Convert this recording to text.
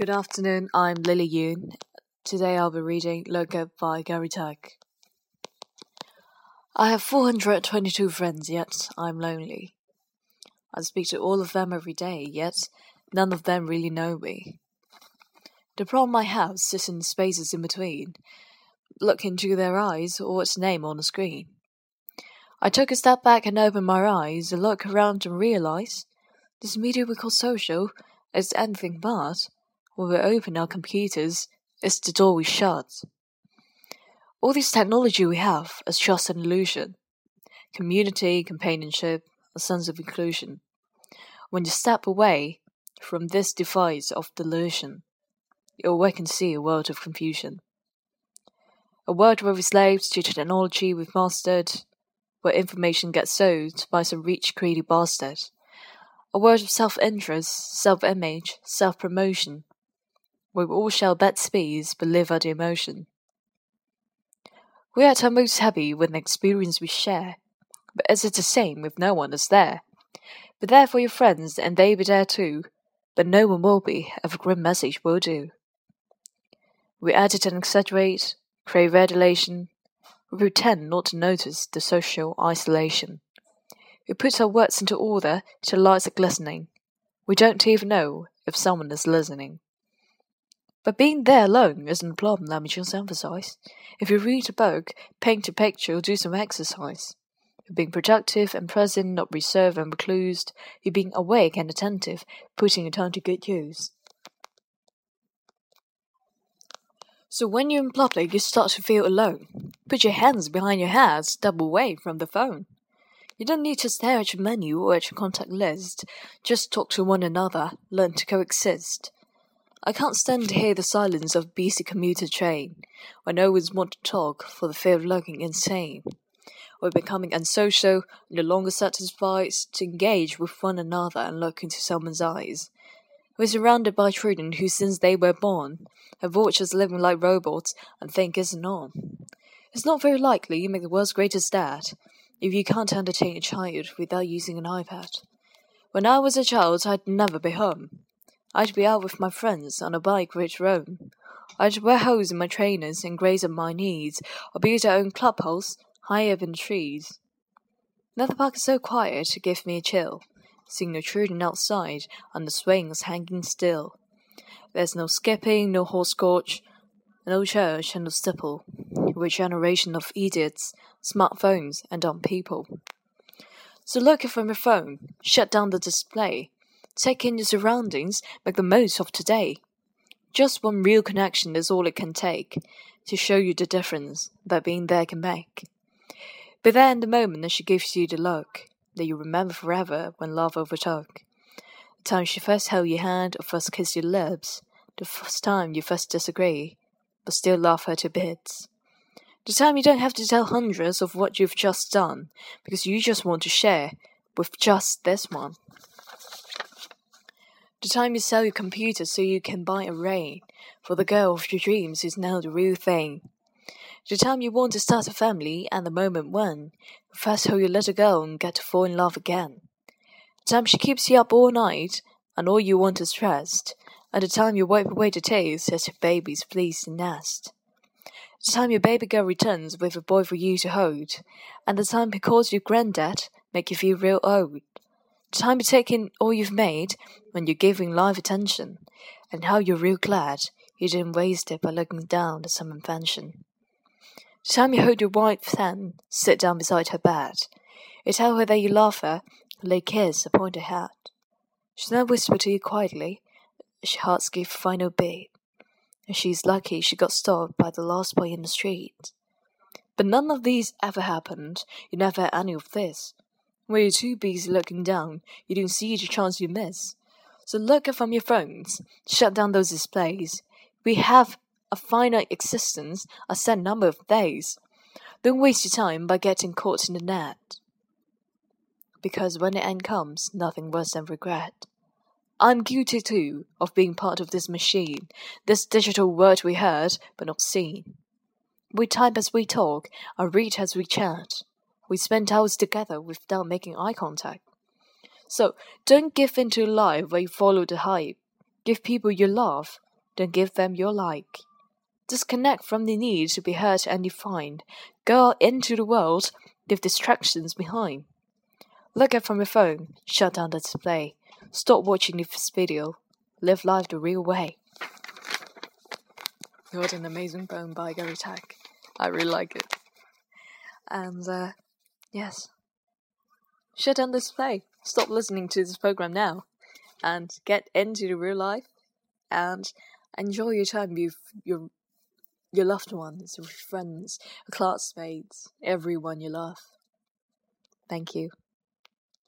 Good afternoon, I'm Lily Yoon. Today I'll be reading Look by Gary Turk. I have 422 friends, yet I'm lonely. I speak to all of them every day, yet none of them really know me. The problem I have sits in spaces in between. Look into their eyes or its name on the screen. I took a step back and opened my eyes, look around and realize this media we call social is anything but. When we open our computers, it's the door we shut. All this technology we have is just an illusion. Community, companionship, a sense of inclusion. When you step away from this device of delusion, you awake and see a world of confusion. A world where we're slaves to technology we've mastered, where information gets sold by some rich, greedy bastard. A world of self interest, self image, self promotion, we all shall bet speeds but live out emotion. We are at our most happy when the experience we share, but is it the same if no one is there? Be there for your friends and they be there too, but no one will be if a grim message will do. We edit and exaggerate, crave adulation, we pretend not to notice the social isolation. We put our words into order till lights are glistening. We don't even know if someone is listening. But being there alone isn't a problem, let me just emphasize. If you read a book, paint a picture, or do some exercise, you're being productive and present, not reserved and reclused. You're being awake and attentive, putting your time to good use. So when you're in public, you start to feel alone. Put your hands behind your head, step away from the phone. You don't need to stare at your menu or at your contact list. Just talk to one another, learn to coexist. I can't stand to hear the silence of a busy commuter train, where no one wants to talk for the fear of looking insane. We're becoming unsocial, no longer satisfied to engage with one another and look into someone's eyes. We're surrounded by children who, since they were born, have watched us living like robots and think it's on. It's not very likely you make the world's greatest dad if you can't entertain a child without using an iPad. When I was a child, I'd never be home. I'd be out with my friends on a bike we'd roam. I'd wear holes in my trainers and graze on my knees, or build our own clubhouse high up in the trees. Another park is so quiet to give me a chill seeing the children outside and the swings hanging still. There's no skipping, no horse-coach, no church, and no stipple. We're generation of idiots, smartphones, and dumb people. So look from your phone, shut down the display, take in your surroundings, make the most of today. Just one real connection is all it can take to show you the difference that being there can make. Be there in the moment that she gives you the look that you remember forever when love overtook. The time she first held your hand or first kissed your lips, the first time you first disagree, but still love her to bits. The time you don't have to tell hundreds of what you've just done, because you just want to share with just this one. The time you sell your computer so you can buy a ring for the girl of your dreams is now the real thing. The time you want to start a family and the moment when you first hold your little girl and get to fall in love again. The time she keeps you up all night and all you want is rest. And the time you wipe away the tears as your baby's flees the nest. The time your baby girl returns with a boy for you to hold. And the time he calls you granddad make you feel real old. Time you take in all you've made when you're giving life attention. And how you're real glad you didn't waste it by looking down at some invention. The time you hold your wife's hand, sit down beside her bed. You tell her that you love her, lay kiss upon her head. She then whispers to you quietly, as her heart gives a final beat, and she's lucky she got stopped by the last boy in the street. But none of these ever happened. You never had any of this. When you're too busy looking down, you don't see the chance you miss. So look up from your phones, shut down those displays. We have a finite existence a set number of days. Don't waste your time by getting caught in the net. Because when the end comes, nothing worse than regret. I'm guilty too of being part of this machine, this digital world we heard but not seen. We type as we talk, and read as we chat. We spend hours together without making eye contact. So don't give in to life where you follow the hype. Give people your love Don't give them your like. Disconnect from the need to be heard and defined. Go out into the world, leave distractions behind. Look up from your phone, shut down the display. Stop watching this video. Live life the real way. What an amazing poem by Gary Turk. I really like it. And uh, yes, shut down this play. Stop listening to this program now, and get into the real life, and enjoy your time with your your loved ones, your friends, your classmates, everyone you love. Thank you.